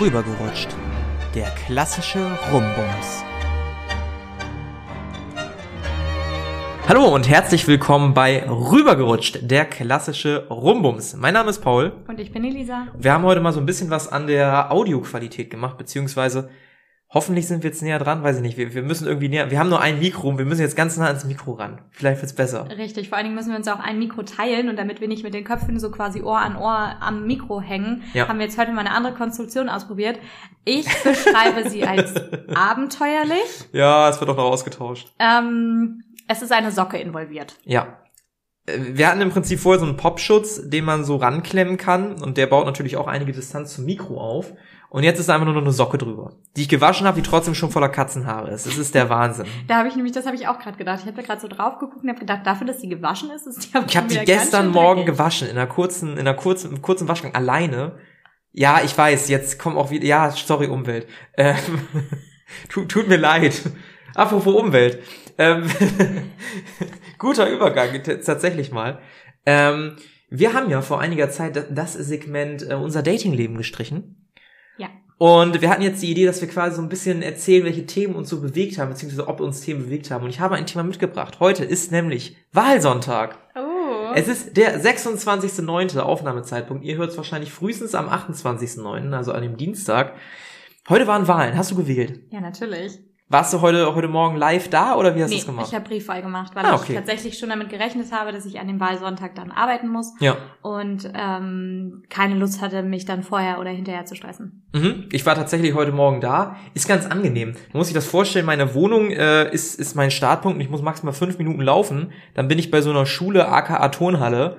Rübergerutscht. Der klassische Rumbums. Hallo und herzlich willkommen bei Rübergerutscht, der klassische Rumbums. Mein Name ist Paul. Und ich bin Elisa. Wir haben heute mal so ein bisschen was an der Audioqualität gemacht, beziehungsweise Hoffentlich sind wir jetzt näher dran, weiß ich nicht. Wir, wir müssen irgendwie näher. Wir haben nur ein Mikro, wir müssen jetzt ganz nah ans Mikro ran. Vielleicht wird's besser. Richtig, vor allen Dingen müssen wir uns auch ein Mikro teilen und damit wir nicht mit den Köpfen so quasi Ohr an Ohr am Mikro hängen, ja. haben wir jetzt heute mal eine andere Konstruktion ausprobiert. Ich beschreibe sie als abenteuerlich. Ja, es wird auch noch ausgetauscht. Ähm, es ist eine Socke involviert. Ja. Äh, wir hatten im Prinzip vorher so einen Popschutz, den man so ranklemmen kann und der baut natürlich auch einige Distanz zum Mikro auf. Und jetzt ist einfach nur noch eine Socke drüber, die ich gewaschen habe, die trotzdem schon voller Katzenhaare ist. Das ist der Wahnsinn. Da habe ich nämlich, das habe ich auch gerade gedacht. Ich habe da gerade so drauf geguckt und habe gedacht, dafür, dass die gewaschen ist, ist die Ich habe die gestern Morgen gewaschen in einer kurzen, in einer kurzen, im kurzen Waschgang alleine. Ja, ich weiß. Jetzt kommt auch wieder. Ja, sorry Umwelt. Ähm, tut, tut mir leid. Apropos Umwelt. Ähm, guter Übergang tatsächlich mal. Ähm, wir haben ja vor einiger Zeit das Segment äh, unser Datingleben gestrichen. Und wir hatten jetzt die Idee, dass wir quasi so ein bisschen erzählen, welche Themen uns so bewegt haben, beziehungsweise ob uns Themen bewegt haben. Und ich habe ein Thema mitgebracht. Heute ist nämlich Wahlsonntag. Oh. Es ist der 26.9. Aufnahmezeitpunkt. Ihr hört es wahrscheinlich frühestens am 28.9., also an dem Dienstag. Heute waren Wahlen. Hast du gewählt? Ja, natürlich. Warst du heute, heute Morgen live da oder wie hast nee, du es gemacht? ich habe Briefwahl gemacht, weil ah, okay. ich tatsächlich schon damit gerechnet habe, dass ich an dem Wahlsonntag dann arbeiten muss. Ja. Und ähm, keine Lust hatte, mich dann vorher oder hinterher zu stressen. Mhm. Ich war tatsächlich heute Morgen da. Ist ganz angenehm. Man muss sich das vorstellen, meine Wohnung äh, ist, ist mein Startpunkt und ich muss maximal fünf Minuten laufen. Dann bin ich bei so einer Schule aka Turnhalle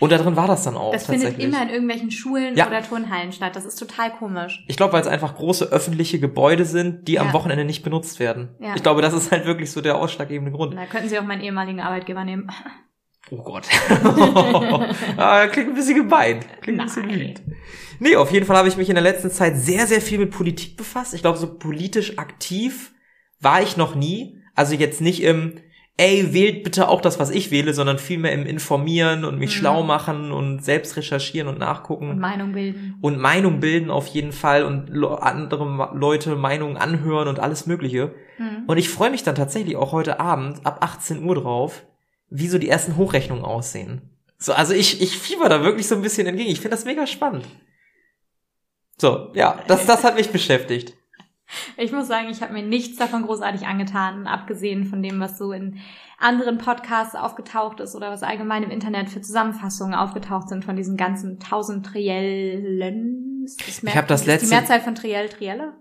und da drin war das dann auch. Das findet immer in irgendwelchen Schulen ja. oder Turnhallen statt. Das ist total komisch. Ich glaube, weil es einfach große öffentliche Gebäude sind, die ja. am Wochenende nicht benutzt werden. Ja. Ich glaube, das ist halt wirklich so der ausschlaggebende Grund. Da könnten Sie auch meinen ehemaligen Arbeitgeber nehmen. Oh Gott. ah, klingt ein bisschen gemein. Klingt ein bisschen wütend. Nee, auf jeden Fall habe ich mich in der letzten Zeit sehr, sehr viel mit Politik befasst. Ich glaube, so politisch aktiv war ich noch nie. Also jetzt nicht im, ey, wählt bitte auch das, was ich wähle, sondern vielmehr im Informieren und mich mhm. schlau machen und selbst recherchieren und nachgucken. Und Meinung bilden. Und Meinung bilden auf jeden Fall und andere Leute Meinungen anhören und alles Mögliche. Mhm. Und ich freue mich dann tatsächlich auch heute Abend ab 18 Uhr drauf, wie so die ersten Hochrechnungen aussehen. So, also ich, ich fieber da wirklich so ein bisschen entgegen. Ich finde das mega spannend. So, ja, das, das hat mich beschäftigt. Ich muss sagen, ich habe mir nichts davon großartig angetan, abgesehen von dem, was so in anderen Podcasts aufgetaucht ist oder was allgemein im Internet für Zusammenfassungen aufgetaucht sind von diesen ganzen tausend Triellen. Ich habe das letzte. Die Mehrzahl von Triell, Trielle?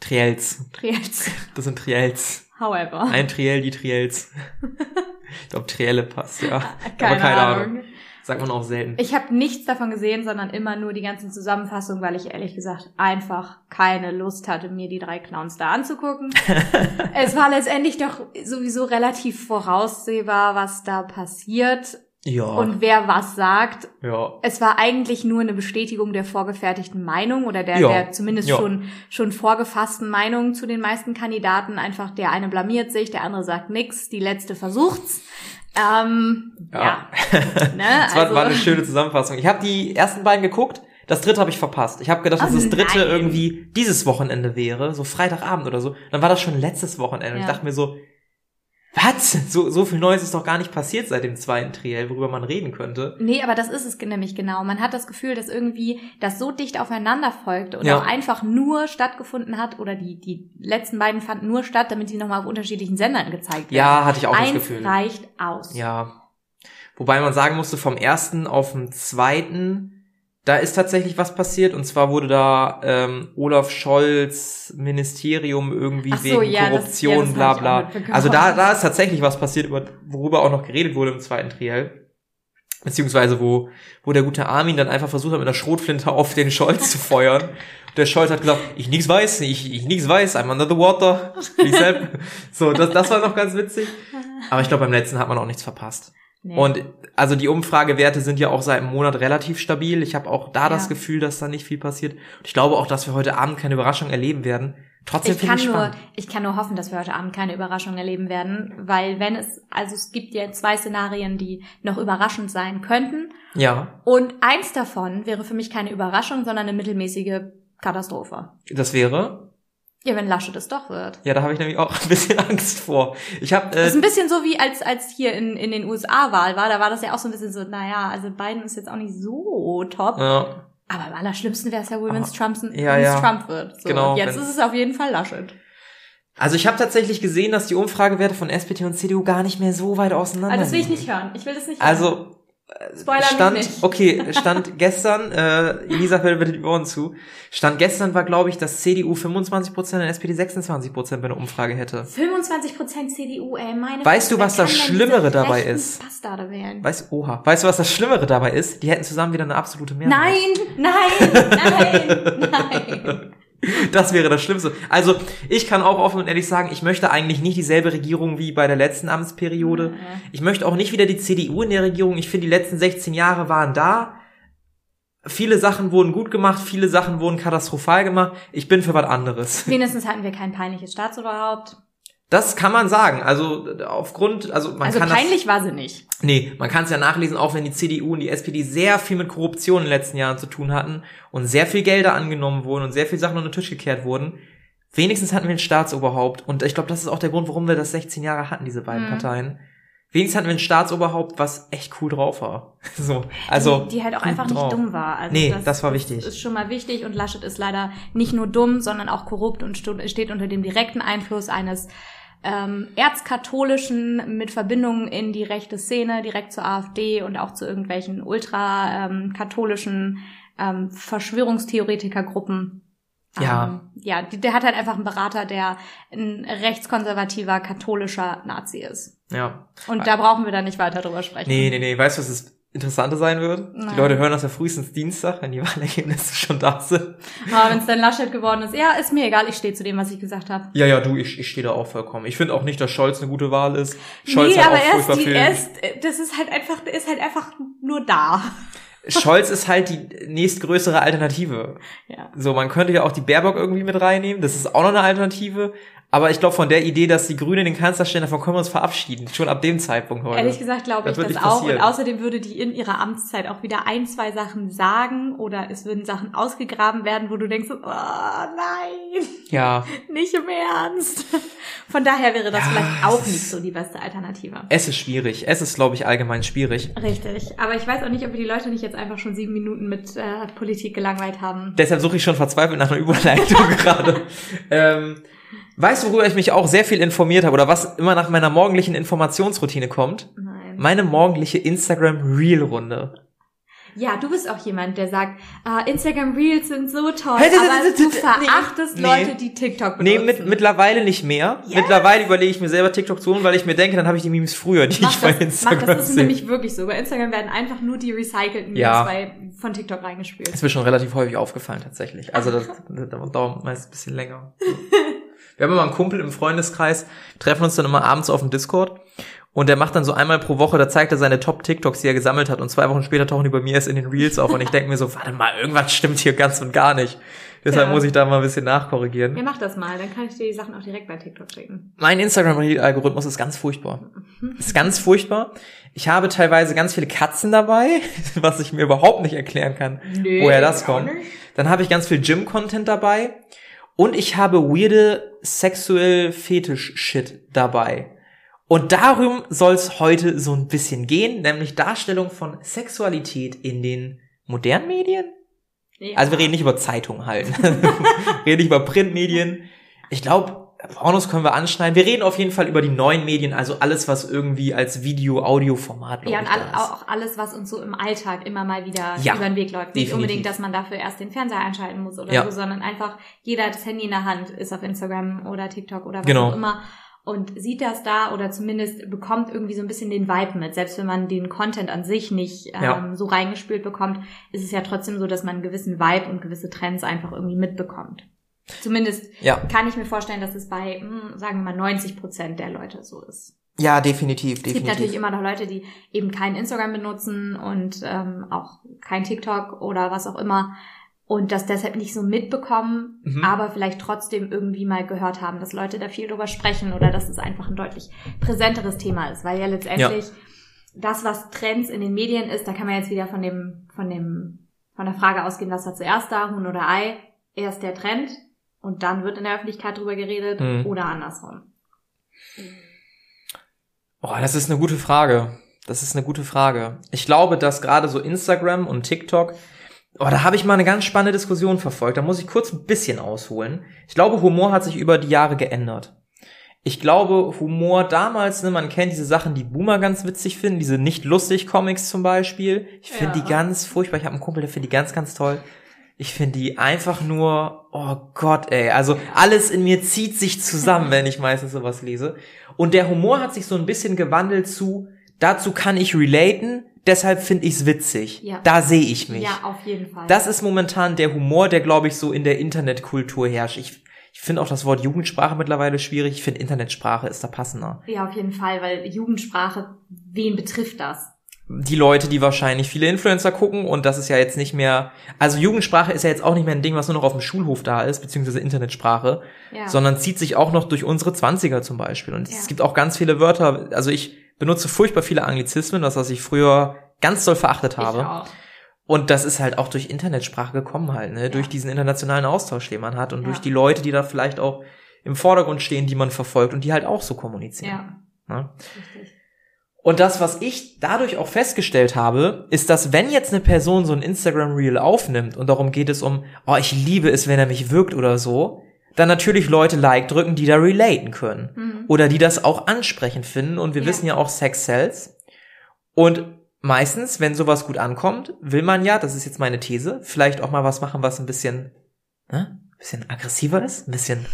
Triels. Triels. Das sind Triels. However. Ein Triell, die Triels. ich glaube, Trielle passt, ja. Keine Aber keine Ahnung. Ahnung. Sagt man auch selten. Ich habe nichts davon gesehen, sondern immer nur die ganzen Zusammenfassungen, weil ich ehrlich gesagt einfach keine Lust hatte, mir die drei Clowns da anzugucken. es war letztendlich doch sowieso relativ voraussehbar, was da passiert. Ja. Und wer was sagt. Ja. Es war eigentlich nur eine Bestätigung der vorgefertigten Meinung oder der, ja. der zumindest ja. schon, schon vorgefassten Meinung zu den meisten Kandidaten. Einfach der eine blamiert sich, der andere sagt nix, die letzte versucht's. Ähm, ja. ja. ne? das war, also. war eine schöne Zusammenfassung. Ich habe die ersten beiden geguckt. Das dritte habe ich verpasst. Ich habe gedacht, dass oh, das dritte nein. irgendwie dieses Wochenende wäre, so Freitagabend oder so. Dann war das schon letztes Wochenende. Ja. Und ich dachte mir so, was? So, so viel Neues ist doch gar nicht passiert seit dem zweiten Triell, worüber man reden könnte. Nee, aber das ist es nämlich genau. Man hat das Gefühl, dass irgendwie das so dicht aufeinander folgt und ja. auch einfach nur stattgefunden hat oder die, die letzten beiden fanden nur statt, damit sie nochmal auf unterschiedlichen Sendern gezeigt werden. Ja, hatte ich auch Eins das Gefühl. reicht aus. Ja. Wobei man sagen musste, vom ersten auf den zweiten da ist tatsächlich was passiert und zwar wurde da ähm, Olaf Scholz Ministerium irgendwie so, wegen ja, Korruption, das, ja, bla bla. Also da, da ist tatsächlich was passiert, über, worüber auch noch geredet wurde im zweiten Triell. Beziehungsweise wo, wo der gute Armin dann einfach versucht hat, mit einer Schrotflinte auf den Scholz zu feuern. Und der Scholz hat gesagt, ich nix weiß, ich, ich nix weiß, I'm under the water. so, das, das war noch ganz witzig. Aber ich glaube, beim letzten hat man auch nichts verpasst. Nee. Und also die Umfragewerte sind ja auch seit einem Monat relativ stabil. Ich habe auch da ja. das Gefühl, dass da nicht viel passiert. Und ich glaube auch, dass wir heute Abend keine Überraschung erleben werden. Trotzdem ich kann ich nur, ich kann nur hoffen, dass wir heute Abend keine Überraschung erleben werden, weil wenn es, also es gibt ja zwei Szenarien, die noch überraschend sein könnten. Ja. Und eins davon wäre für mich keine Überraschung, sondern eine mittelmäßige Katastrophe. Das wäre? Ja, wenn Laschet es doch wird. Ja, da habe ich nämlich auch ein bisschen Angst vor. Ich habe. Äh, das ist ein bisschen so wie als als hier in in den USA Wahl war. Da war das ja auch so ein bisschen so. Naja, also Biden ist jetzt auch nicht so top. Ja. Aber am allerschlimmsten wäre es ja wohl, wenn es Trump, ja, ja. Trump wird. So, genau. Jetzt ist es auf jeden Fall Laschet. Also ich habe tatsächlich gesehen, dass die Umfragewerte von SPD und CDU gar nicht mehr so weit auseinander sind. Also das will ich nicht hören. Ich will das nicht hören. Also Spoiler stand, nicht. okay, stand gestern, äh, Elisa fällt bitte die Ohren zu, stand gestern war, glaube ich, dass CDU 25% und SPD 26% bei einer Umfrage hätte. 25% CDU, ey, meine Weißt du, was das Schlimmere dabei ist? Bastarde wählen. Weißt, oha, weißt du, was das Schlimmere dabei ist? Die hätten zusammen wieder eine absolute Mehrheit. Nein, nein, nein, nein. Das wäre das Schlimmste. Also ich kann auch offen und ehrlich sagen, ich möchte eigentlich nicht dieselbe Regierung wie bei der letzten Amtsperiode. Mhm. Ich möchte auch nicht wieder die CDU in der Regierung. Ich finde, die letzten 16 Jahre waren da. Viele Sachen wurden gut gemacht, viele Sachen wurden katastrophal gemacht. Ich bin für was anderes. Wenigstens hatten wir kein peinliches Staatsoberhaupt. Das kann man sagen. Also aufgrund, also man also kann peinlich das, war sie nicht. Nee, man kann es ja nachlesen, auch wenn die CDU und die SPD sehr viel mit Korruption in den letzten Jahren zu tun hatten und sehr viel Gelder angenommen wurden und sehr viel Sachen unter den Tisch gekehrt wurden. Wenigstens hatten wir ein Staatsoberhaupt und ich glaube, das ist auch der Grund, warum wir das 16 Jahre hatten, diese beiden mhm. Parteien. Wenigstens hatten wir ein Staatsoberhaupt, was echt cool drauf war. so, also die, die halt auch einfach drauf. nicht dumm war. Also nee, das, das war wichtig. Das ist schon mal wichtig und Laschet ist leider nicht nur dumm, sondern auch korrupt und steht unter dem direkten Einfluss eines ähm, erzkatholischen mit Verbindungen in die rechte Szene, direkt zur AfD und auch zu irgendwelchen ultrakatholischen ähm, Verschwörungstheoretikergruppen. Ja. Ähm, ja, der hat halt einfach einen Berater, der ein rechtskonservativer katholischer Nazi ist. Ja. Und da brauchen wir dann nicht weiter drüber sprechen. Nee, nee, nee. Weißt du, was ist interessanter sein wird. Nein. Die Leute hören das ja frühestens Dienstag, wenn die Wahlergebnisse schon da sind. Aber wenn es dann Laschet geworden ist, ja, ist mir egal, ich stehe zu dem, was ich gesagt habe. Ja, ja, du, ich, ich stehe da auch vollkommen. Ich finde auch nicht, dass Scholz eine gute Wahl ist. Scholz nee, hat aber auch furchtbar die, viel. Erst, das ist halt einfach, ist halt einfach nur da. Scholz ist halt die nächstgrößere Alternative. Ja. So, man könnte ja auch die Baerbock irgendwie mit reinnehmen. Das ist auch noch eine Alternative. Aber ich glaube, von der Idee, dass die Grünen den Kanzler stellen, davon können wir uns verabschieden. Schon ab dem Zeitpunkt heute. Ehrlich gesagt glaube ich das, das auch. Und außerdem würde die in ihrer Amtszeit auch wieder ein, zwei Sachen sagen oder es würden Sachen ausgegraben werden, wo du denkst, oh nein. Ja. Nicht im Ernst. Von daher wäre das ja, vielleicht auch nicht so die beste Alternative. Es ist schwierig. Es ist, glaube ich, allgemein schwierig. Richtig. Aber ich weiß auch nicht, ob wir die Leute nicht jetzt einfach schon sieben Minuten mit äh, Politik gelangweilt haben. Deshalb suche ich schon verzweifelt nach einer Überleitung gerade. Ähm, Weißt du, worüber ich mich auch sehr viel informiert habe oder was immer nach meiner morgendlichen Informationsroutine kommt? Nein. Meine morgendliche Instagram Reel Runde. Ja, du bist auch jemand, der sagt, uh, Instagram Reels sind so toll, hey, aber du verachtest nee, Leute, die TikTok benutzen. Nee, mit, mittlerweile nicht mehr. Yes. Mittlerweile überlege ich mir selber TikTok zu holen, weil ich mir denke, dann habe ich die Memes früher, die mach ich das, bei Instagram mach, Das ist nämlich wirklich so. Bei Instagram werden einfach nur die recycelten Memes ja. bei, von TikTok reingespielt. Das ist mir schon relativ häufig aufgefallen, tatsächlich. Also das, das dauert meist ein bisschen länger. Wir haben immer einen Kumpel im Freundeskreis, treffen uns dann immer abends auf dem Discord und der macht dann so einmal pro Woche, da zeigt er seine Top-TikToks, die er gesammelt hat und zwei Wochen später tauchen die bei mir erst in den Reels auf und ich denke mir so, warte mal, irgendwas stimmt hier ganz und gar nicht. Deshalb ja. muss ich da mal ein bisschen nachkorrigieren. Ja, mach das mal, dann kann ich dir die Sachen auch direkt bei TikTok schicken. Mein Instagram-Algorithmus ist ganz furchtbar. ist ganz furchtbar. Ich habe teilweise ganz viele Katzen dabei, was ich mir überhaupt nicht erklären kann, nee, woher das kommt. Dann habe ich ganz viel Gym-Content dabei. Und ich habe weirde sexuell Fetisch-Shit dabei. Und darum soll es heute so ein bisschen gehen, nämlich Darstellung von Sexualität in den modernen Medien. Ja. Also wir reden nicht über Zeitungen halt. wir reden nicht über Printmedien. Ich glaube, Pornos können wir anschneiden. Wir reden auf jeden Fall über die neuen Medien, also alles, was irgendwie als Video-Audio-Format läuft. Ja, und all, auch alles, was uns so im Alltag immer mal wieder ja, über den Weg läuft. Nicht definitiv. unbedingt, dass man dafür erst den Fernseher einschalten muss oder ja. so, sondern einfach jeder hat das Handy in der Hand, ist auf Instagram oder TikTok oder was genau. auch immer und sieht das da oder zumindest bekommt irgendwie so ein bisschen den Vibe mit. Selbst wenn man den Content an sich nicht ähm, ja. so reingespült bekommt, ist es ja trotzdem so, dass man einen gewissen Vibe und gewisse Trends einfach irgendwie mitbekommt. Zumindest ja. kann ich mir vorstellen, dass es bei, hm, sagen wir mal, 90 Prozent der Leute so ist. Ja, definitiv, definitiv. Es gibt natürlich immer noch Leute, die eben kein Instagram benutzen und ähm, auch kein TikTok oder was auch immer und das deshalb nicht so mitbekommen, mhm. aber vielleicht trotzdem irgendwie mal gehört haben, dass Leute da viel drüber sprechen oder dass es einfach ein deutlich präsenteres Thema ist, weil ja letztendlich ja. das, was Trends in den Medien ist, da kann man jetzt wieder von dem, von dem, von der Frage ausgehen, was war zuerst da, Huhn oder Ei erst der Trend und dann wird in der Öffentlichkeit drüber geredet mhm. oder andersrum? Oh, das ist eine gute Frage. Das ist eine gute Frage. Ich glaube, dass gerade so Instagram und TikTok, oh, da habe ich mal eine ganz spannende Diskussion verfolgt. Da muss ich kurz ein bisschen ausholen. Ich glaube, Humor hat sich über die Jahre geändert. Ich glaube, Humor damals, ne, man kennt diese Sachen, die Boomer ganz witzig finden, diese nicht lustig Comics zum Beispiel. Ich finde ja. die ganz furchtbar. Ich habe einen Kumpel, der findet die ganz, ganz toll. Ich finde die einfach nur, oh Gott, ey. Also alles in mir zieht sich zusammen, wenn ich meistens sowas lese. Und der Humor hat sich so ein bisschen gewandelt zu, dazu kann ich relaten, deshalb finde ich's witzig. Ja. Da sehe ich mich. Ja, auf jeden Fall. Das ist momentan der Humor, der, glaube ich, so in der Internetkultur herrscht. Ich, ich finde auch das Wort Jugendsprache mittlerweile schwierig. Ich finde Internetsprache ist da passender. Ja, auf jeden Fall, weil Jugendsprache, wen betrifft das? Die Leute, die wahrscheinlich viele Influencer gucken und das ist ja jetzt nicht mehr, also Jugendsprache ist ja jetzt auch nicht mehr ein Ding, was nur noch auf dem Schulhof da ist, beziehungsweise Internetsprache, ja. sondern zieht sich auch noch durch unsere Zwanziger zum Beispiel. Und ja. es gibt auch ganz viele Wörter, also ich benutze furchtbar viele Anglizismen, das was ich früher ganz doll verachtet habe. Und das ist halt auch durch Internetsprache gekommen halt, ne? Ja. durch diesen internationalen Austausch, den man hat und durch die Leute, die da vielleicht auch im Vordergrund stehen, die man verfolgt und die halt auch so kommunizieren. Ja. Ne? Richtig. Und das, was ich dadurch auch festgestellt habe, ist, dass wenn jetzt eine Person so ein Instagram Reel aufnimmt und darum geht es um, oh, ich liebe es, wenn er mich wirkt oder so, dann natürlich Leute Like drücken, die da relaten können. Mhm. Oder die das auch ansprechend finden. Und wir ja. wissen ja auch Sex Sells. Und meistens, wenn sowas gut ankommt, will man ja, das ist jetzt meine These, vielleicht auch mal was machen, was ein bisschen, ne, ein bisschen aggressiver ist, ein bisschen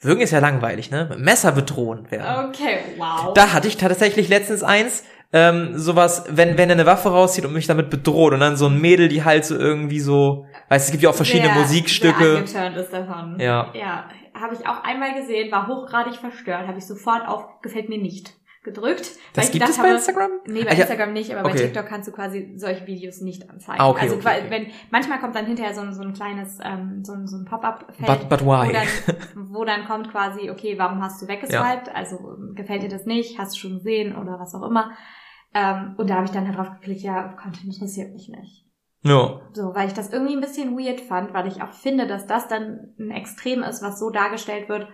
Würgen ist ja langweilig, ne? Messer bedrohen werden. Okay, wow. Da hatte ich tatsächlich letztens eins, ähm, sowas, wenn, wenn er eine Waffe rauszieht und mich damit bedroht und dann so ein Mädel, die halt so irgendwie so, weißt es gibt ja auch verschiedene sehr, Musikstücke. Sehr ist davon. Ja. Ja, habe ich auch einmal gesehen, war hochgradig verstört, habe ich sofort auf, gefällt mir nicht gedrückt. Das gibt es bei habe, Instagram? Nee, bei ah, Instagram nicht, aber okay. bei TikTok kannst du quasi solche Videos nicht anzeigen. Ah, okay, also okay, wenn manchmal kommt dann hinterher so ein, so ein kleines ähm, so ein, so ein Pop-up-Feld, but, but why? Wo, dann, wo dann kommt quasi, okay, warum hast du weggeswiped? Ja. Also gefällt dir das nicht? Hast du schon gesehen oder was auch immer? Ähm, und da habe ich dann halt drauf geklickt, ja, Content interessiert mich nicht. Ja. So, weil ich das irgendwie ein bisschen weird fand, weil ich auch finde, dass das dann ein Extrem ist, was so dargestellt wird,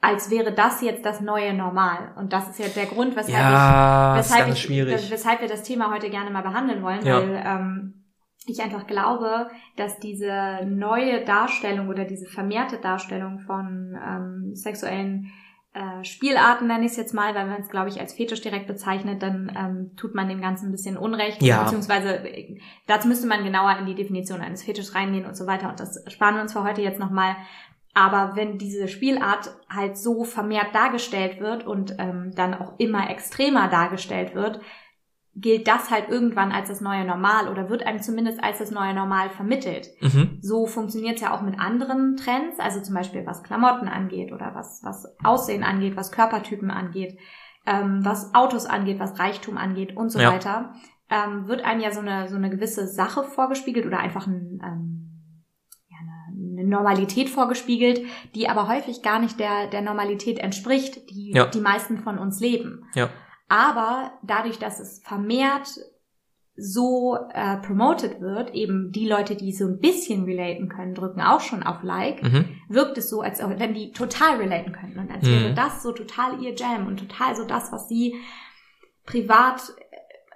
als wäre das jetzt das neue Normal. Und das ist ja der Grund, weshalb, ja, ich, weshalb, ich, weshalb wir das Thema heute gerne mal behandeln wollen, ja. weil ähm, ich einfach glaube, dass diese neue Darstellung oder diese vermehrte Darstellung von ähm, sexuellen äh, Spielarten, nenne ich es jetzt mal, weil man es, glaube ich, als Fetisch direkt bezeichnet, dann ähm, tut man dem Ganzen ein bisschen Unrecht. Ja. Beziehungsweise äh, dazu müsste man genauer in die Definition eines Fetischs reingehen und so weiter. Und das sparen wir uns für heute jetzt nochmal. Aber wenn diese Spielart halt so vermehrt dargestellt wird und ähm, dann auch immer extremer dargestellt wird, gilt das halt irgendwann als das neue Normal oder wird einem zumindest als das neue Normal vermittelt. Mhm. So funktioniert es ja auch mit anderen Trends, also zum Beispiel was Klamotten angeht oder was, was Aussehen angeht, was Körpertypen angeht, ähm, was Autos angeht, was Reichtum angeht und so ja. weiter, ähm, wird einem ja so eine, so eine gewisse Sache vorgespiegelt oder einfach ein, ähm, Normalität vorgespiegelt, die aber häufig gar nicht der, der Normalität entspricht, die ja. die meisten von uns leben. Ja. Aber dadurch, dass es vermehrt so äh, promoted wird, eben die Leute, die so ein bisschen relaten können, drücken auch schon auf Like, mhm. wirkt es so, als wenn die total relaten könnten und als mhm. wäre das so total ihr Jam und total so das, was sie privat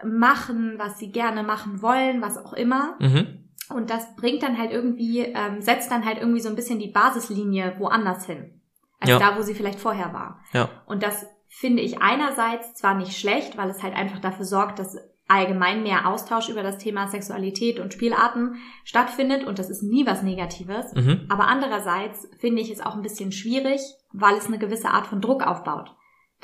machen, was sie gerne machen wollen, was auch immer. Mhm. Und das bringt dann halt irgendwie, ähm, setzt dann halt irgendwie so ein bisschen die Basislinie woanders hin. Als ja. da, wo sie vielleicht vorher war. Ja. Und das finde ich einerseits zwar nicht schlecht, weil es halt einfach dafür sorgt, dass allgemein mehr Austausch über das Thema Sexualität und Spielarten stattfindet und das ist nie was Negatives. Mhm. Aber andererseits finde ich es auch ein bisschen schwierig, weil es eine gewisse Art von Druck aufbaut.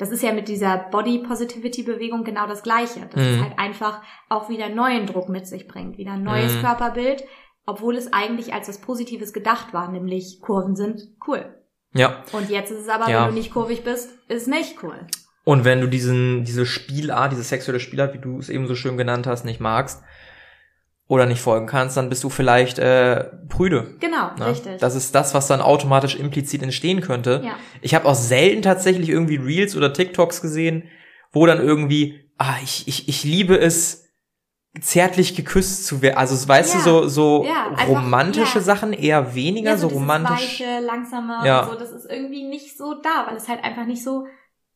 Das ist ja mit dieser Body Positivity Bewegung genau das Gleiche. Dass mhm. es halt einfach auch wieder neuen Druck mit sich bringt, wieder ein neues mhm. Körperbild, obwohl es eigentlich als was Positives gedacht war, nämlich Kurven sind cool. Ja. Und jetzt ist es aber, ja. wenn du nicht kurvig bist, ist nicht cool. Und wenn du diesen, diese Spielart, diese sexuelle Spielart, wie du es eben so schön genannt hast, nicht magst, oder nicht folgen kannst, dann bist du vielleicht äh, prüde. Genau, ne? richtig. Das ist das, was dann automatisch implizit entstehen könnte. Ja. Ich habe auch selten tatsächlich irgendwie Reels oder TikToks gesehen, wo dann irgendwie, ah, ich, ich, ich liebe es, zärtlich geküsst zu werden. Also weißt ja, du, so, so ja, einfach, romantische ja. Sachen eher weniger, so, so romantisch. Weiche, langsame ja. so, das ist irgendwie nicht so da, weil es halt einfach nicht so,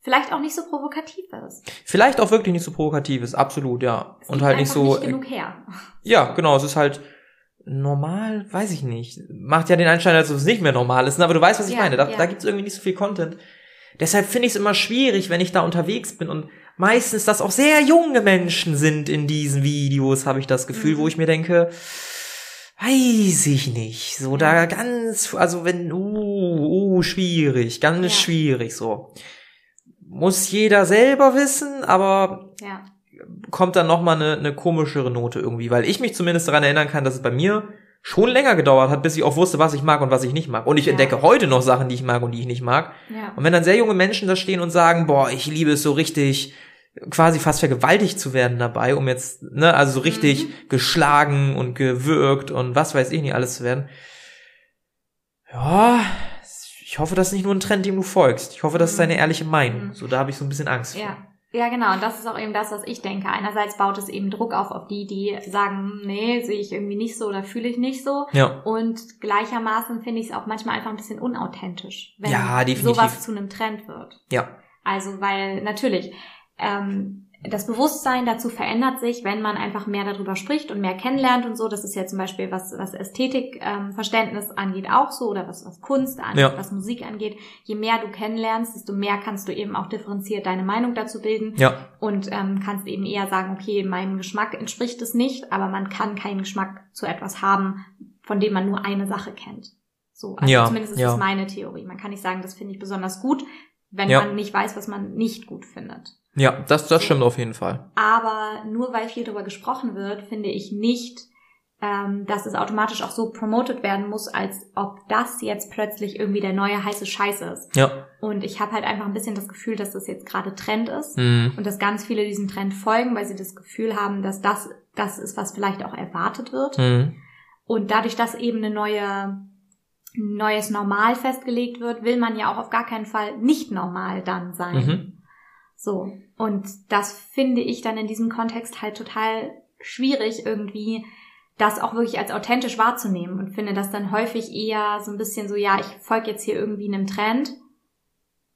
vielleicht auch nicht so provokativ ist. Vielleicht auch wirklich nicht so provokativ ist, absolut, ja. Es und halt nicht so. Nicht genug her. Ja, genau, es ist halt normal, weiß ich nicht. Macht ja den Anschein, als ob es nicht mehr normal ist, ne? aber du weißt, was ich meine. Da, da gibt es irgendwie nicht so viel Content. Deshalb finde ich es immer schwierig, wenn ich da unterwegs bin und meistens das auch sehr junge Menschen sind in diesen Videos, habe ich das Gefühl, mhm. wo ich mir denke, weiß ich nicht, so da ganz, also wenn, uh, uh, schwierig, ganz ja. schwierig, so. Muss jeder selber wissen, aber ja. kommt dann nochmal eine, eine komischere Note irgendwie, weil ich mich zumindest daran erinnern kann, dass es bei mir schon länger gedauert hat, bis ich auch wusste, was ich mag und was ich nicht mag. Und ich ja. entdecke heute noch Sachen, die ich mag und die ich nicht mag. Ja. Und wenn dann sehr junge Menschen da stehen und sagen, boah, ich liebe es so richtig, quasi fast vergewaltigt zu werden dabei, um jetzt, ne, also so richtig mhm. geschlagen und gewürgt und was weiß ich nicht alles zu werden. Ja, ich hoffe, das ist nicht nur ein Trend, dem du folgst. Ich hoffe, das ist deine mhm. ehrliche Meinung. Mhm. So, da habe ich so ein bisschen Angst ja. vor. Ja, genau. Und das ist auch eben das, was ich denke. Einerseits baut es eben Druck auf, auf die, die sagen, nee, sehe ich irgendwie nicht so oder fühle ich nicht so. Ja. Und gleichermaßen finde ich es auch manchmal einfach ein bisschen unauthentisch, wenn ja, sowas zu einem Trend wird. Ja. Also, weil natürlich, ähm, das Bewusstsein dazu verändert sich, wenn man einfach mehr darüber spricht und mehr kennenlernt und so. Das ist ja zum Beispiel, was, was Ästhetikverständnis ähm, angeht, auch so oder was, was Kunst angeht, ja. was Musik angeht. Je mehr du kennenlernst, desto mehr kannst du eben auch differenziert deine Meinung dazu bilden ja. und ähm, kannst eben eher sagen, okay, meinem Geschmack entspricht es nicht, aber man kann keinen Geschmack zu etwas haben, von dem man nur eine Sache kennt. So, also ja, zumindest ist ja. das meine Theorie. Man kann nicht sagen, das finde ich besonders gut, wenn man nicht weiß, was man nicht gut findet. Ja, das, das stimmt auf jeden Fall. Aber nur weil viel darüber gesprochen wird, finde ich nicht, ähm, dass es automatisch auch so promoted werden muss, als ob das jetzt plötzlich irgendwie der neue heiße Scheiß ist. Ja. Und ich habe halt einfach ein bisschen das Gefühl, dass das jetzt gerade Trend ist mhm. und dass ganz viele diesem Trend folgen, weil sie das Gefühl haben, dass das das ist, was vielleicht auch erwartet wird. Mhm. Und dadurch, dass eben eine neue neues Normal festgelegt wird, will man ja auch auf gar keinen Fall nicht normal dann sein. Mhm. So. Und das finde ich dann in diesem Kontext halt total schwierig irgendwie, das auch wirklich als authentisch wahrzunehmen und finde das dann häufig eher so ein bisschen so, ja, ich folge jetzt hier irgendwie einem Trend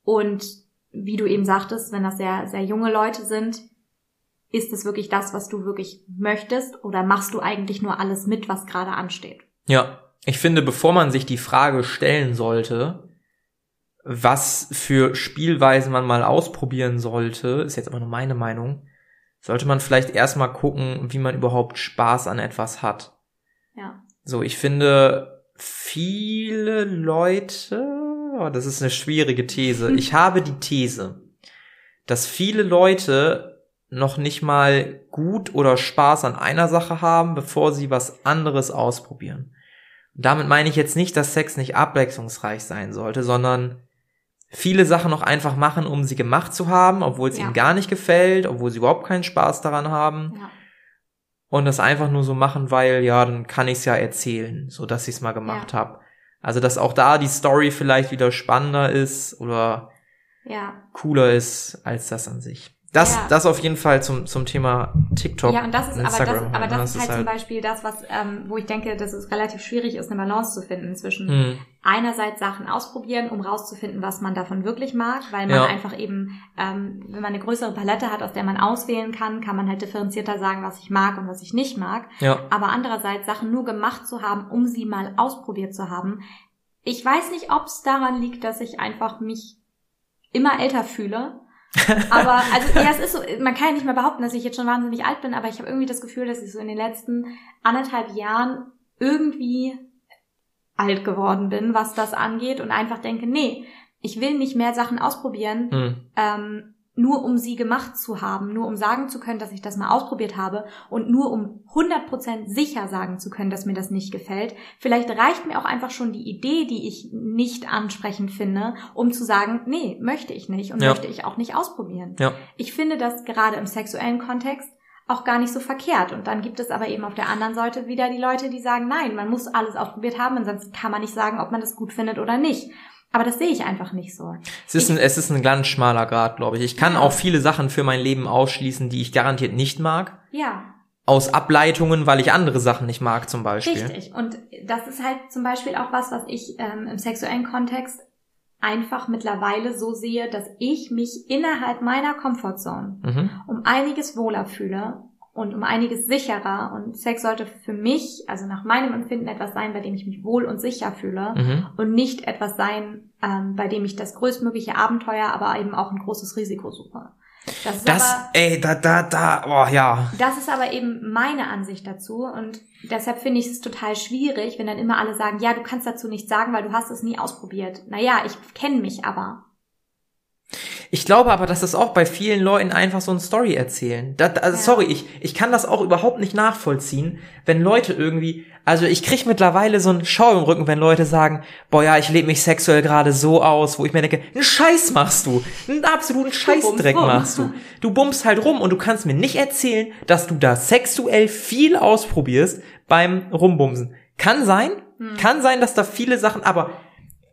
und wie du eben sagtest, wenn das sehr, sehr junge Leute sind, ist es wirklich das, was du wirklich möchtest oder machst du eigentlich nur alles mit, was gerade ansteht? Ja, ich finde, bevor man sich die Frage stellen sollte, was für Spielweisen man mal ausprobieren sollte, ist jetzt aber nur meine Meinung, sollte man vielleicht erstmal gucken, wie man überhaupt Spaß an etwas hat. Ja. So, ich finde, viele Leute, oh, das ist eine schwierige These. Ich habe die These, dass viele Leute noch nicht mal gut oder Spaß an einer Sache haben, bevor sie was anderes ausprobieren. Und damit meine ich jetzt nicht, dass Sex nicht abwechslungsreich sein sollte, sondern viele Sachen noch einfach machen, um sie gemacht zu haben, obwohl es ja. ihnen gar nicht gefällt, obwohl sie überhaupt keinen Spaß daran haben. Ja. Und das einfach nur so machen, weil, ja, dann kann ich es ja erzählen, so dass ich es mal gemacht ja. habe. Also, dass auch da die Story vielleicht wieder spannender ist oder ja. cooler ist als das an sich. Das, ja. das auf jeden Fall zum, zum Thema TikTok. Ja, und das ist, Instagram aber das, aber das, das ist halt, halt zum Beispiel das, was, ähm, wo ich denke, dass es relativ schwierig ist, eine Balance zu finden zwischen hm. einerseits Sachen ausprobieren, um rauszufinden, was man davon wirklich mag, weil man ja. einfach eben, ähm, wenn man eine größere Palette hat, aus der man auswählen kann, kann man halt differenzierter sagen, was ich mag und was ich nicht mag. Ja. Aber andererseits Sachen nur gemacht zu haben, um sie mal ausprobiert zu haben. Ich weiß nicht, ob es daran liegt, dass ich einfach mich immer älter fühle aber also ja, es ist so, man kann ja nicht mehr behaupten, dass ich jetzt schon wahnsinnig alt bin, aber ich habe irgendwie das Gefühl, dass ich so in den letzten anderthalb Jahren irgendwie alt geworden bin, was das angeht und einfach denke, nee, ich will nicht mehr Sachen ausprobieren, hm. ähm, nur um sie gemacht zu haben, nur um sagen zu können, dass ich das mal ausprobiert habe und nur um 100% sicher sagen zu können, dass mir das nicht gefällt. Vielleicht reicht mir auch einfach schon die Idee, die ich nicht ansprechend finde, um zu sagen, nee, möchte ich nicht und ja. möchte ich auch nicht ausprobieren. Ja. Ich finde das gerade im sexuellen Kontext auch gar nicht so verkehrt. Und dann gibt es aber eben auf der anderen Seite wieder die Leute, die sagen, nein, man muss alles ausprobiert haben, sonst kann man nicht sagen, ob man das gut findet oder nicht. Aber das sehe ich einfach nicht so. Es ist, ein, es ist ein ganz schmaler Grad, glaube ich. Ich kann ja. auch viele Sachen für mein Leben ausschließen, die ich garantiert nicht mag. Ja. aus Ableitungen, weil ich andere Sachen nicht mag, zum Beispiel. Richtig. Und das ist halt zum Beispiel auch was, was ich ähm, im sexuellen Kontext einfach mittlerweile so sehe, dass ich mich innerhalb meiner Comfortzone mhm. um einiges wohler fühle und um einiges sicherer. Und Sex sollte für mich, also nach meinem Empfinden, etwas sein, bei dem ich mich wohl und sicher fühle mhm. und nicht etwas sein, ähm, bei dem ich das größtmögliche Abenteuer, aber eben auch ein großes Risiko suche. Das, ist das aber, ey, da, da, da, oh ja. Das ist aber eben meine Ansicht dazu und deshalb finde ich es total schwierig, wenn dann immer alle sagen, ja, du kannst dazu nichts sagen, weil du hast es nie ausprobiert. Naja, ich kenne mich aber. Ich glaube aber, dass das auch bei vielen Leuten einfach so eine Story erzählen. Das, also ja. Sorry, ich, ich kann das auch überhaupt nicht nachvollziehen, wenn Leute irgendwie, also ich krieg mittlerweile so einen Schau im Rücken, wenn Leute sagen, boah ja, ich lebe mich sexuell gerade so aus, wo ich mir denke, einen Scheiß machst du, einen absoluten Scheißdreck machst du. Du bummst halt rum und du kannst mir nicht erzählen, dass du da sexuell viel ausprobierst beim Rumbumsen. Kann sein, hm. kann sein, dass da viele Sachen, aber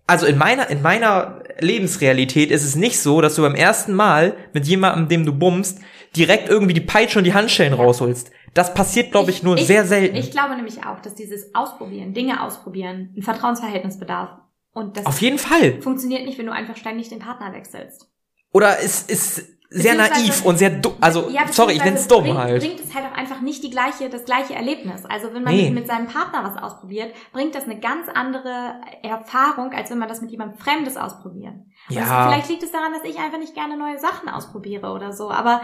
also in meiner, in meiner Lebensrealität ist es nicht so, dass du beim ersten Mal mit jemandem, dem du bummst, direkt irgendwie die Peitsche und die Handschellen ja. rausholst. Das passiert, glaube ich, nur ich, sehr selten. Ich glaube nämlich auch, dass dieses Ausprobieren, Dinge ausprobieren, ein Vertrauensverhältnis bedarf. Und das Auf jeden Fall. funktioniert nicht, wenn du einfach ständig den Partner wechselst. Oder es ist sehr naiv und sehr dumm. Also, ja, sorry, ich nenne es dumm bringt, halt. Bringt es halt auch einfach nicht die gleiche, das gleiche Erlebnis. Also, wenn man nee. mit seinem Partner was ausprobiert, bringt das eine ganz andere Erfahrung, als wenn man das mit jemandem Fremdes ausprobiert. Ja. Also, vielleicht liegt es daran, dass ich einfach nicht gerne neue Sachen ausprobiere oder so. Aber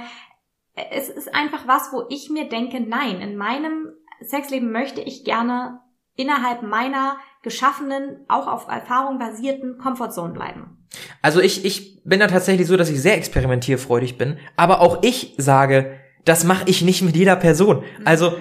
es ist einfach was, wo ich mir denke, nein, in meinem Sexleben möchte ich gerne innerhalb meiner geschaffenen, auch auf Erfahrung basierten Komfortzone bleiben. Also ich, ich bin da tatsächlich so, dass ich sehr experimentierfreudig bin, aber auch ich sage, das mache ich nicht mit jeder Person. Mhm. Also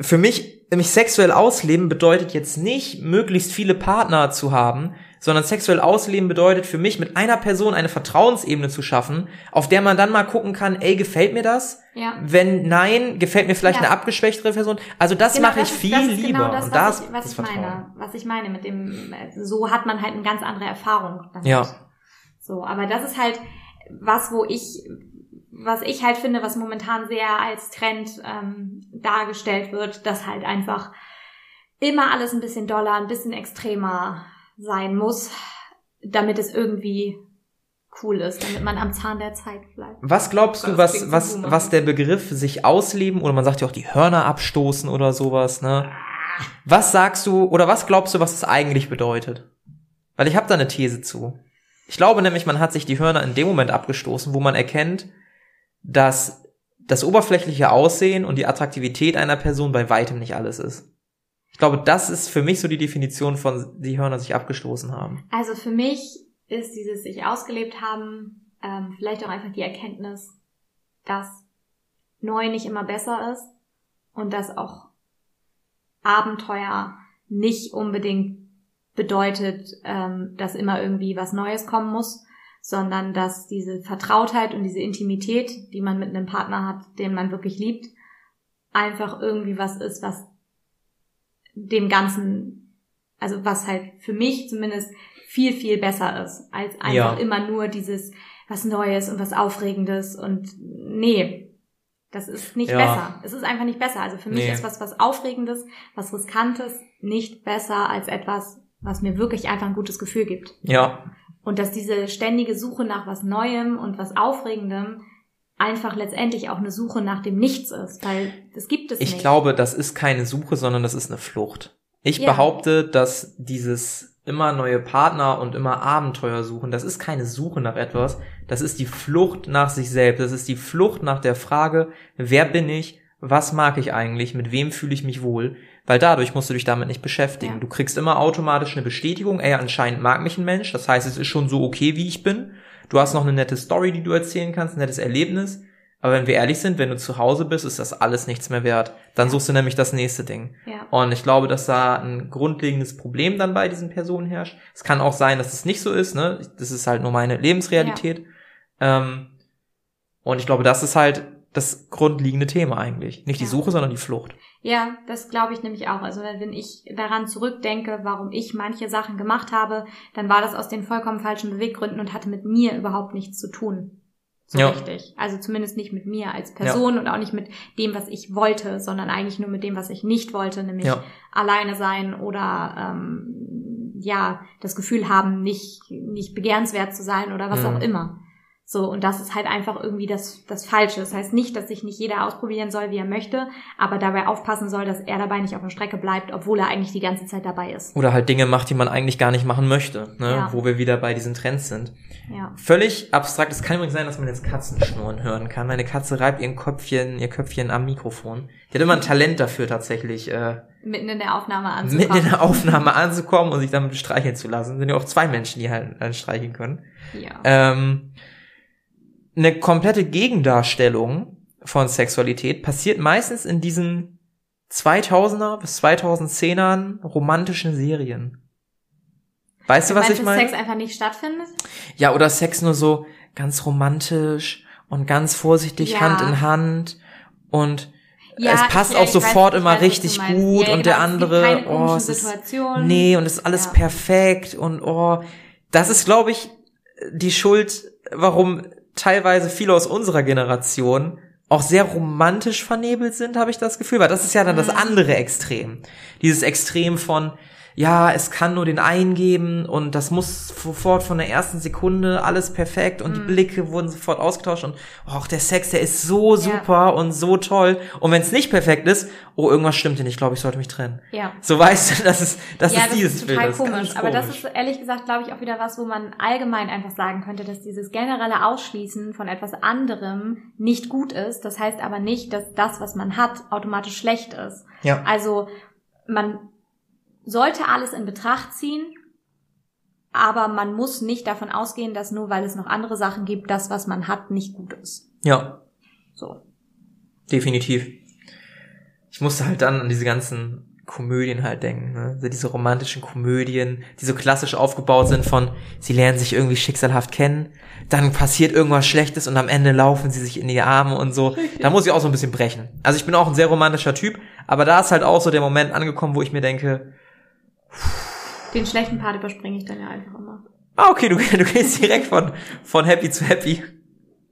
für mich, mich sexuell ausleben bedeutet jetzt nicht, möglichst viele Partner zu haben, sondern sexuell ausleben bedeutet für mich, mit einer Person eine Vertrauensebene zu schaffen, auf der man dann mal gucken kann, ey, gefällt mir das? Ja. Wenn nein, gefällt mir vielleicht ja. eine abgeschwächtere Person. Also das genau, mache ich ist, viel genau lieber. Genau das, und das, was ich, was ich meine, was ich meine mit dem, so hat man halt eine ganz andere Erfahrung. Damit. Ja. So, aber das ist halt was, wo ich, was ich halt finde, was momentan sehr als Trend ähm, dargestellt wird, dass halt einfach immer alles ein bisschen doller, ein bisschen extremer sein muss, damit es irgendwie cool ist, damit man am Zahn der Zeit bleibt. Was glaubst du, was, was, was der Begriff sich ausleben oder man sagt ja auch die Hörner abstoßen oder sowas, ne? Was sagst du oder was glaubst du, was es eigentlich bedeutet? Weil ich habe da eine These zu. Ich glaube nämlich, man hat sich die Hörner in dem Moment abgestoßen, wo man erkennt, dass das oberflächliche Aussehen und die Attraktivität einer Person bei weitem nicht alles ist. Ich glaube, das ist für mich so die Definition von die Hörner sich abgestoßen haben. Also für mich ist dieses sich ausgelebt haben ähm, vielleicht auch einfach die Erkenntnis, dass neu nicht immer besser ist und dass auch Abenteuer nicht unbedingt bedeutet, ähm, dass immer irgendwie was Neues kommen muss, sondern dass diese Vertrautheit und diese Intimität, die man mit einem Partner hat, den man wirklich liebt, einfach irgendwie was ist, was dem Ganzen, also was halt für mich zumindest viel, viel besser ist, als einfach ja. immer nur dieses was Neues und was Aufregendes und nee, das ist nicht ja. besser. Es ist einfach nicht besser. Also für mich nee. ist was, was Aufregendes, was Riskantes nicht besser als etwas, was mir wirklich einfach ein gutes Gefühl gibt. Ja. Und dass diese ständige Suche nach was Neuem und was Aufregendem einfach letztendlich auch eine Suche nach dem Nichts ist, weil das gibt es ich nicht. Ich glaube, das ist keine Suche, sondern das ist eine Flucht. Ich ja. behaupte, dass dieses immer neue Partner und immer Abenteuer suchen, das ist keine Suche nach etwas, das ist die Flucht nach sich selbst, das ist die Flucht nach der Frage, wer bin ich, was mag ich eigentlich, mit wem fühle ich mich wohl, weil dadurch musst du dich damit nicht beschäftigen. Ja. Du kriegst immer automatisch eine Bestätigung, ey, anscheinend mag mich ein Mensch, das heißt, es ist schon so okay, wie ich bin Du hast noch eine nette Story, die du erzählen kannst, ein nettes Erlebnis. Aber wenn wir ehrlich sind, wenn du zu Hause bist, ist das alles nichts mehr wert. Dann suchst du nämlich das nächste Ding. Ja. Und ich glaube, dass da ein grundlegendes Problem dann bei diesen Personen herrscht. Es kann auch sein, dass es nicht so ist, ne? Das ist halt nur meine Lebensrealität. Ja. Ähm, und ich glaube, das ist halt das grundlegende Thema eigentlich. Nicht ja. die Suche, sondern die Flucht. Ja, das glaube ich nämlich auch. Also wenn ich daran zurückdenke, warum ich manche Sachen gemacht habe, dann war das aus den vollkommen falschen Beweggründen und hatte mit mir überhaupt nichts zu tun. so ja. richtig. Also zumindest nicht mit mir als Person ja. und auch nicht mit dem, was ich wollte, sondern eigentlich nur mit dem, was ich nicht wollte, nämlich alleine sein oder ähm, ja das Gefühl haben, nicht nicht begehrenswert zu sein oder was mhm. auch immer. So, und das ist halt einfach irgendwie das, das Falsche. Das heißt nicht, dass sich nicht jeder ausprobieren soll, wie er möchte, aber dabei aufpassen soll, dass er dabei nicht auf der Strecke bleibt, obwohl er eigentlich die ganze Zeit dabei ist. Oder halt Dinge macht, die man eigentlich gar nicht machen möchte, ne? Ja. wo wir wieder bei diesen Trends sind. Ja. Völlig abstrakt. Es kann übrigens sein, dass man jetzt Katzenschnurren hören kann. Meine Katze reibt ihr Köpfchen, ihr Köpfchen am Mikrofon. Die hat immer ein Talent dafür tatsächlich. Äh, mitten in der Aufnahme anzukommen. Mitten in der Aufnahme anzukommen und sich damit streicheln zu lassen. Sind ja auch zwei Menschen, die halt, halt streicheln können. Ja. Ähm, eine komplette Gegendarstellung von Sexualität passiert meistens in diesen 2000er bis 2010ern romantischen Serien. Weißt du, was ich meine? Sex einfach nicht stattfindet? Ja, oder Sex nur so ganz romantisch und ganz vorsichtig ja. Hand in Hand und ja, es passt ja, auch sofort weiß, immer weiß, richtig gut ja, und der andere, oh, es ist, nee, und es ist alles perfekt und oh, das ist, glaube ich, die Schuld, warum teilweise viele aus unserer Generation auch sehr romantisch vernebelt sind, habe ich das Gefühl, weil das ist ja dann das mhm. andere Extrem. Dieses Extrem von, ja, es kann nur den einen geben und das muss sofort von der ersten Sekunde alles perfekt und mm. die mhm. Blicke wurden sofort ausgetauscht und oh, der Sex, der ist so super ja. und so toll. Und wenn es nicht perfekt ist, oh, irgendwas stimmt hier nicht, glaube ich, sollte mich trennen. Ja. So weißt du, das ist, das ja, ist das dieses ist total Bild. Komisch. Das aber das ist ehrlich gesagt, glaube ich, auch wieder was, wo man allgemein einfach sagen könnte, dass dieses generelle Ausschließen von etwas anderem nicht gut ist. Das heißt aber nicht, dass das, was man hat, automatisch schlecht ist. Ja. Also man sollte alles in Betracht ziehen, aber man muss nicht davon ausgehen, dass nur weil es noch andere Sachen gibt, das, was man hat, nicht gut ist. Ja. So. Definitiv. Ich musste halt dann an diese ganzen Komödien halt denken, ne? Also diese romantischen Komödien, die so klassisch aufgebaut sind von, sie lernen sich irgendwie schicksalhaft kennen, dann passiert irgendwas Schlechtes und am Ende laufen sie sich in die Arme und so. Da muss ich auch so ein bisschen brechen. Also ich bin auch ein sehr romantischer Typ, aber da ist halt auch so der Moment angekommen, wo ich mir denke, den schlechten Part überspringe ich dann ja einfach immer. Ah, okay, du, du gehst direkt von, von happy zu happy.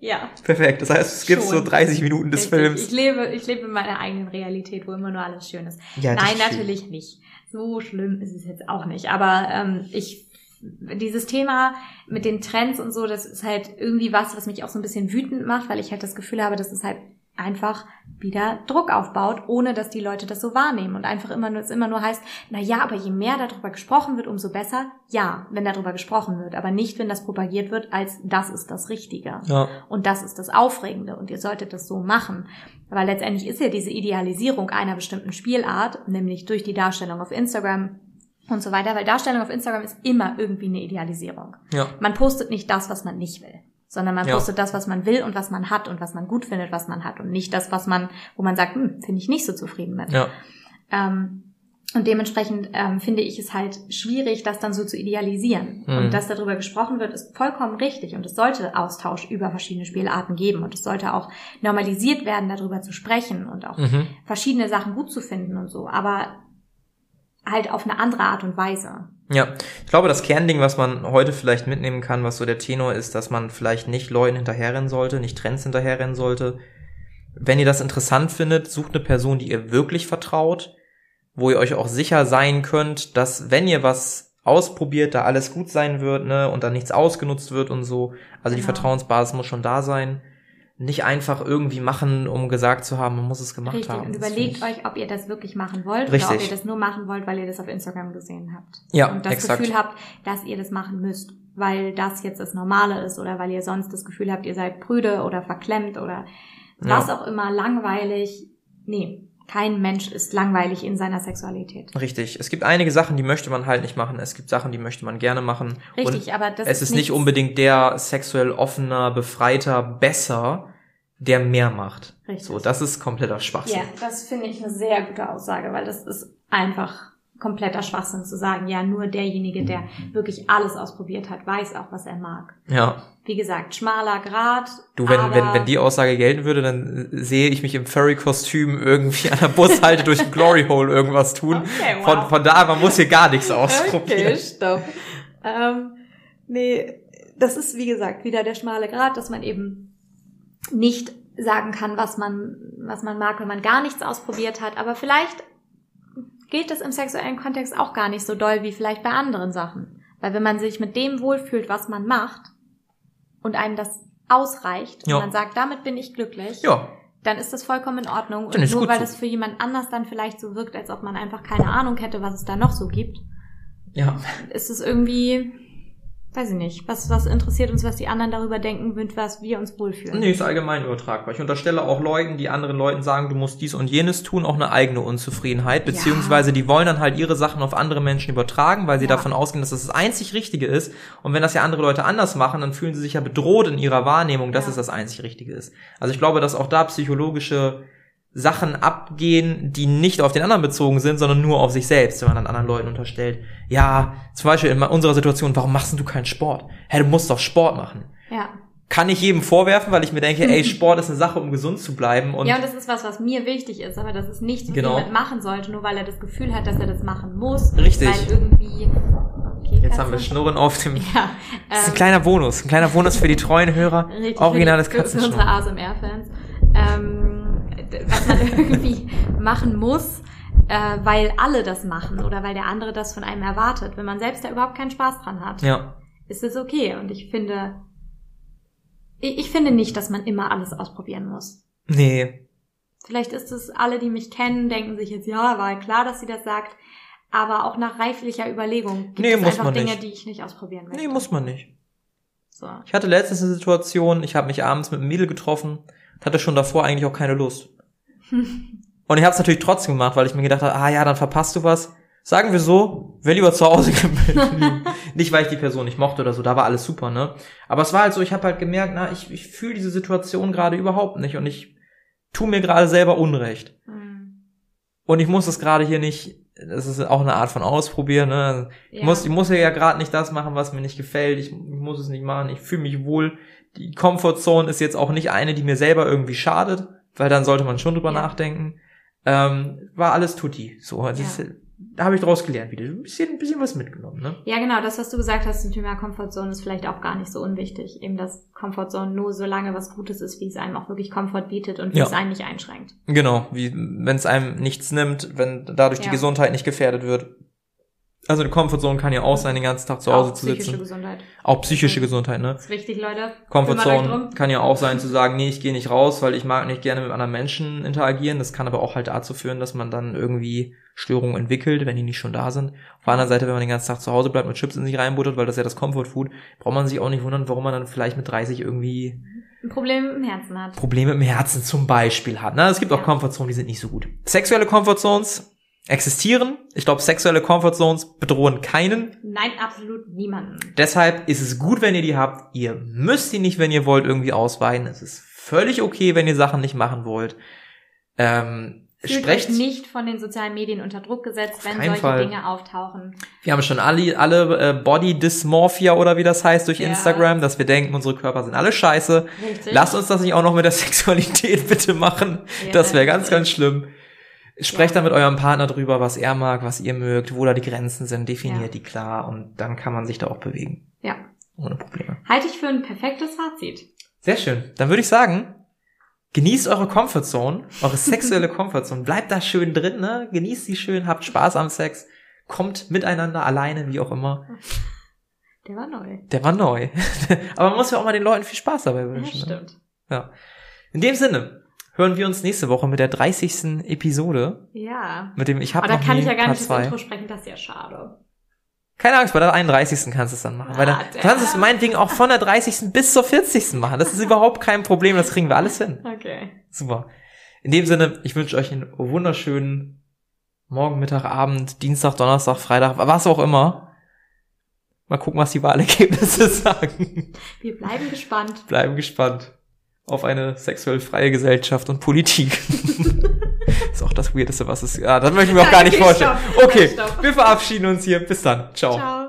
Ja. Perfekt. Das heißt, es gibt so 30 Minuten des Richtig. Films. Ich lebe, ich lebe in meiner eigenen Realität, wo immer nur alles schön ist. Ja, Nein, natürlich stimmt. nicht. So schlimm ist es jetzt auch nicht. Aber ähm, ich dieses Thema mit den Trends und so, das ist halt irgendwie was, was mich auch so ein bisschen wütend macht, weil ich halt das Gefühl habe, das ist halt einfach wieder Druck aufbaut, ohne dass die Leute das so wahrnehmen und einfach immer nur, es immer nur heißt, na ja, aber je mehr darüber gesprochen wird, umso besser. Ja, wenn darüber gesprochen wird, aber nicht, wenn das propagiert wird, als das ist das Richtige. Ja. Und das ist das Aufregende und ihr solltet das so machen. Weil letztendlich ist ja diese Idealisierung einer bestimmten Spielart, nämlich durch die Darstellung auf Instagram, und so weiter, weil Darstellung auf Instagram ist immer irgendwie eine Idealisierung. Ja. Man postet nicht das, was man nicht will sondern man postet ja. das, was man will und was man hat und was man gut findet, was man hat und nicht das, was man, wo man sagt, hm, finde ich nicht so zufrieden mit. Ja. Ähm, und dementsprechend ähm, finde ich es halt schwierig, das dann so zu idealisieren. Mhm. Und dass darüber gesprochen wird, ist vollkommen richtig. Und es sollte Austausch über verschiedene Spielarten geben. Und es sollte auch normalisiert werden, darüber zu sprechen und auch mhm. verschiedene Sachen gut zu finden und so. Aber halt auf eine andere Art und Weise. Ja, ich glaube, das Kernding, was man heute vielleicht mitnehmen kann, was so der Tenor ist, dass man vielleicht nicht Leuten hinterherrennen sollte, nicht Trends hinterherrennen sollte. Wenn ihr das interessant findet, sucht eine Person, die ihr wirklich vertraut, wo ihr euch auch sicher sein könnt, dass wenn ihr was ausprobiert, da alles gut sein wird, ne, und da nichts ausgenutzt wird und so. Also genau. die Vertrauensbasis muss schon da sein nicht einfach irgendwie machen, um gesagt zu haben, man muss es gemacht Richtig. haben. Und überlegt euch, ob ihr das wirklich machen wollt Richtig. oder ob ihr das nur machen wollt, weil ihr das auf Instagram gesehen habt. Ja, Und das exakt. Gefühl habt, dass ihr das machen müsst, weil das jetzt das Normale ist oder weil ihr sonst das Gefühl habt, ihr seid prüde oder verklemmt oder was ja. auch immer, langweilig. Nee, kein Mensch ist langweilig in seiner Sexualität. Richtig. Es gibt einige Sachen, die möchte man halt nicht machen. Es gibt Sachen, die möchte man gerne machen. Richtig, Und aber das es ist, ist nicht unbedingt der sexuell offener, befreiter, besser, der mehr macht. Richtig. So, das ist kompletter Schwachsinn. Ja, das finde ich eine sehr gute Aussage, weil das ist einfach kompletter Schwachsinn zu sagen, ja, nur derjenige, der wirklich alles ausprobiert hat, weiß auch, was er mag. Ja. Wie gesagt, schmaler Grad. Du, wenn, wenn, wenn die Aussage gelten würde, dann sehe ich mich im Furry-Kostüm irgendwie an der Bushalte durch den Glory Hole irgendwas tun. Okay, wow. von, von da, man muss hier gar nichts ausprobieren. Okay, stopp. Ähm, nee, das ist, wie gesagt, wieder der schmale Grad, dass man eben nicht sagen kann, was man, was man mag, wenn man gar nichts ausprobiert hat. Aber vielleicht gilt das im sexuellen Kontext auch gar nicht so doll wie vielleicht bei anderen Sachen. Weil wenn man sich mit dem wohlfühlt, was man macht und einem das ausreicht ja. und man sagt, damit bin ich glücklich, ja. dann ist das vollkommen in Ordnung. Und nur weil so. das für jemand anders dann vielleicht so wirkt, als ob man einfach keine Ahnung hätte, was es da noch so gibt, ja. ist es irgendwie weiß ich nicht, was, was interessiert uns, was die anderen darüber denken, mit was wir uns wohlfühlen. Nee, ist allgemein übertragbar. Ich unterstelle auch Leuten, die anderen Leuten sagen, du musst dies und jenes tun, auch eine eigene Unzufriedenheit, beziehungsweise ja. die wollen dann halt ihre Sachen auf andere Menschen übertragen, weil sie ja. davon ausgehen, dass das das einzig Richtige ist. Und wenn das ja andere Leute anders machen, dann fühlen sie sich ja bedroht in ihrer Wahrnehmung, dass ja. es das einzig Richtige ist. Also ich glaube, dass auch da psychologische Sachen abgehen, die nicht auf den anderen bezogen sind, sondern nur auf sich selbst, wenn man dann anderen Leuten unterstellt. Ja, zum Beispiel in unserer Situation, warum machst du keinen Sport? Hä, du musst doch Sport machen. Ja. Kann ich jedem vorwerfen, weil ich mir denke, ey, Sport ist eine Sache, um gesund zu bleiben. Und ja, und das ist was, was mir wichtig ist, aber das ist nichts, was genau. jemand machen sollte, nur weil er das Gefühl hat, dass er das machen muss. Richtig. Weil irgendwie Okay, Jetzt haben wir Schnurren auf dem. Ja, das ist ein ähm, kleiner Bonus, ein kleiner Bonus für die treuen Hörer. Richtig, Originales Katzenschnurren. Für unsere ASMR-Fans. Ähm, was man irgendwie machen muss, äh, weil alle das machen oder weil der andere das von einem erwartet. Wenn man selbst da überhaupt keinen Spaß dran hat, ja. ist es okay. Und ich finde, ich, ich finde nicht, dass man immer alles ausprobieren muss. Nee. Vielleicht ist es, alle, die mich kennen, denken sich jetzt, ja, war klar, dass sie das sagt. Aber auch nach reiflicher Überlegung gibt nee, es einfach Dinge, nicht. die ich nicht ausprobieren möchte. Nee, muss man nicht. So. Ich hatte letztens eine Situation, ich habe mich abends mit einem Mädel getroffen, hatte schon davor eigentlich auch keine Lust. Und ich habe es natürlich trotzdem gemacht, weil ich mir gedacht habe, ah ja, dann verpasst du was. Sagen wir so, wäre lieber zu Hause geblieben. nicht, weil ich die Person nicht mochte oder so, da war alles super, ne? Aber es war halt so, ich habe halt gemerkt, na, ich, ich fühle diese Situation gerade überhaupt nicht und ich tu mir gerade selber Unrecht. Mhm. Und ich muss das gerade hier nicht, das ist auch eine Art von Ausprobieren, ne? Ich ja. muss, ich muss ja gerade nicht das machen, was mir nicht gefällt. Ich, ich muss es nicht machen. Ich fühle mich wohl. Die Comfortzone ist jetzt auch nicht eine, die mir selber irgendwie schadet weil dann sollte man schon drüber ja. nachdenken. Ähm, war alles tutti. So, also ja. ist, da habe ich daraus gelernt wieder. Ein bisschen, ein bisschen was mitgenommen, ne? Ja, genau, das, was du gesagt hast zum Thema Comfortzone, ist vielleicht auch gar nicht so unwichtig. Eben, dass Comfortzone nur so lange was Gutes ist, wie es einem auch wirklich Komfort bietet und wie ja. es einen nicht einschränkt. Genau, wie wenn es einem nichts nimmt, wenn dadurch die Gesundheit nicht gefährdet wird. Also eine Comfortzone kann ja auch sein, den ganzen Tag zu Hause auch zu sitzen. Psychische Gesundheit. Auch psychische Gesundheit, ne? Das ist wichtig, Leute. Comfortzone kann ja auch sein zu sagen, nee, ich gehe nicht raus, weil ich mag nicht gerne mit anderen Menschen interagieren. Das kann aber auch halt dazu führen, dass man dann irgendwie Störungen entwickelt, wenn die nicht schon da sind. Auf der anderen Seite, wenn man den ganzen Tag zu Hause bleibt und Chips in sich reinbuttert, weil das ja das Comfort Food, braucht man sich auch nicht wundern, warum man dann vielleicht mit 30 irgendwie ein Problem im Herzen hat. Probleme im Herzen zum Beispiel hat. Ne? Es gibt ja. auch Comfortzonen, die sind nicht so gut. Sexuelle Comfortzones existieren. Ich glaube, sexuelle Comfortzones bedrohen keinen. Nein, absolut niemanden. Deshalb ist es gut, wenn ihr die habt. Ihr müsst die nicht, wenn ihr wollt, irgendwie ausweiten. Es ist völlig okay, wenn ihr Sachen nicht machen wollt. Ähm, Fühlt sprecht euch nicht von den sozialen Medien unter Druck gesetzt, wenn solche Fall. Dinge auftauchen. Wir haben schon alle, alle äh, Body Dysmorphia oder wie das heißt durch ja. Instagram, dass wir denken, unsere Körper sind alle scheiße. Richtig. Lasst uns das nicht auch noch mit der Sexualität bitte machen. Ja, das wäre ganz, ganz schlimm. Sprecht ja. dann mit eurem Partner drüber, was er mag, was ihr mögt, wo da die Grenzen sind, definiert ja. die klar und dann kann man sich da auch bewegen. Ja. Ohne Probleme. Halte ich für ein perfektes Fazit. Sehr schön. Dann würde ich sagen, genießt eure Comfortzone, eure sexuelle Comfortzone. Bleibt da schön drin, ne? Genießt sie schön, habt Spaß am Sex, kommt miteinander, alleine, wie auch immer. Der war neu. Der war neu. Aber man muss ja auch mal den Leuten viel Spaß dabei wünschen. Ja, ne? stimmt. Ne? Ja. In dem Sinne, hören wir uns nächste Woche mit der 30. Episode. Ja. Mit dem ich habe Aber da kann ich ja gar nicht das Intro sprechen, das ist ja schade. Keine Angst, bei der 31. kannst du es dann machen. Ah, du kannst es meinetwegen auch von der 30. bis zur 40. machen. Das ist überhaupt kein Problem, das kriegen wir alles hin. Okay. Super. In dem Sinne, ich wünsche euch einen wunderschönen Morgen, Mittag, Abend, Dienstag, Donnerstag, Freitag, was auch immer. Mal gucken, was die Wahlergebnisse sagen. Wir bleiben gespannt. Bleiben gespannt auf eine sexuell freie Gesellschaft und Politik. ist auch das Weirdeste, was es... Ja, das möchte ich mir auch gar nicht okay, vorstellen. Stopp, okay, stopp. wir verabschieden uns hier. Bis dann. Ciao. Ciao.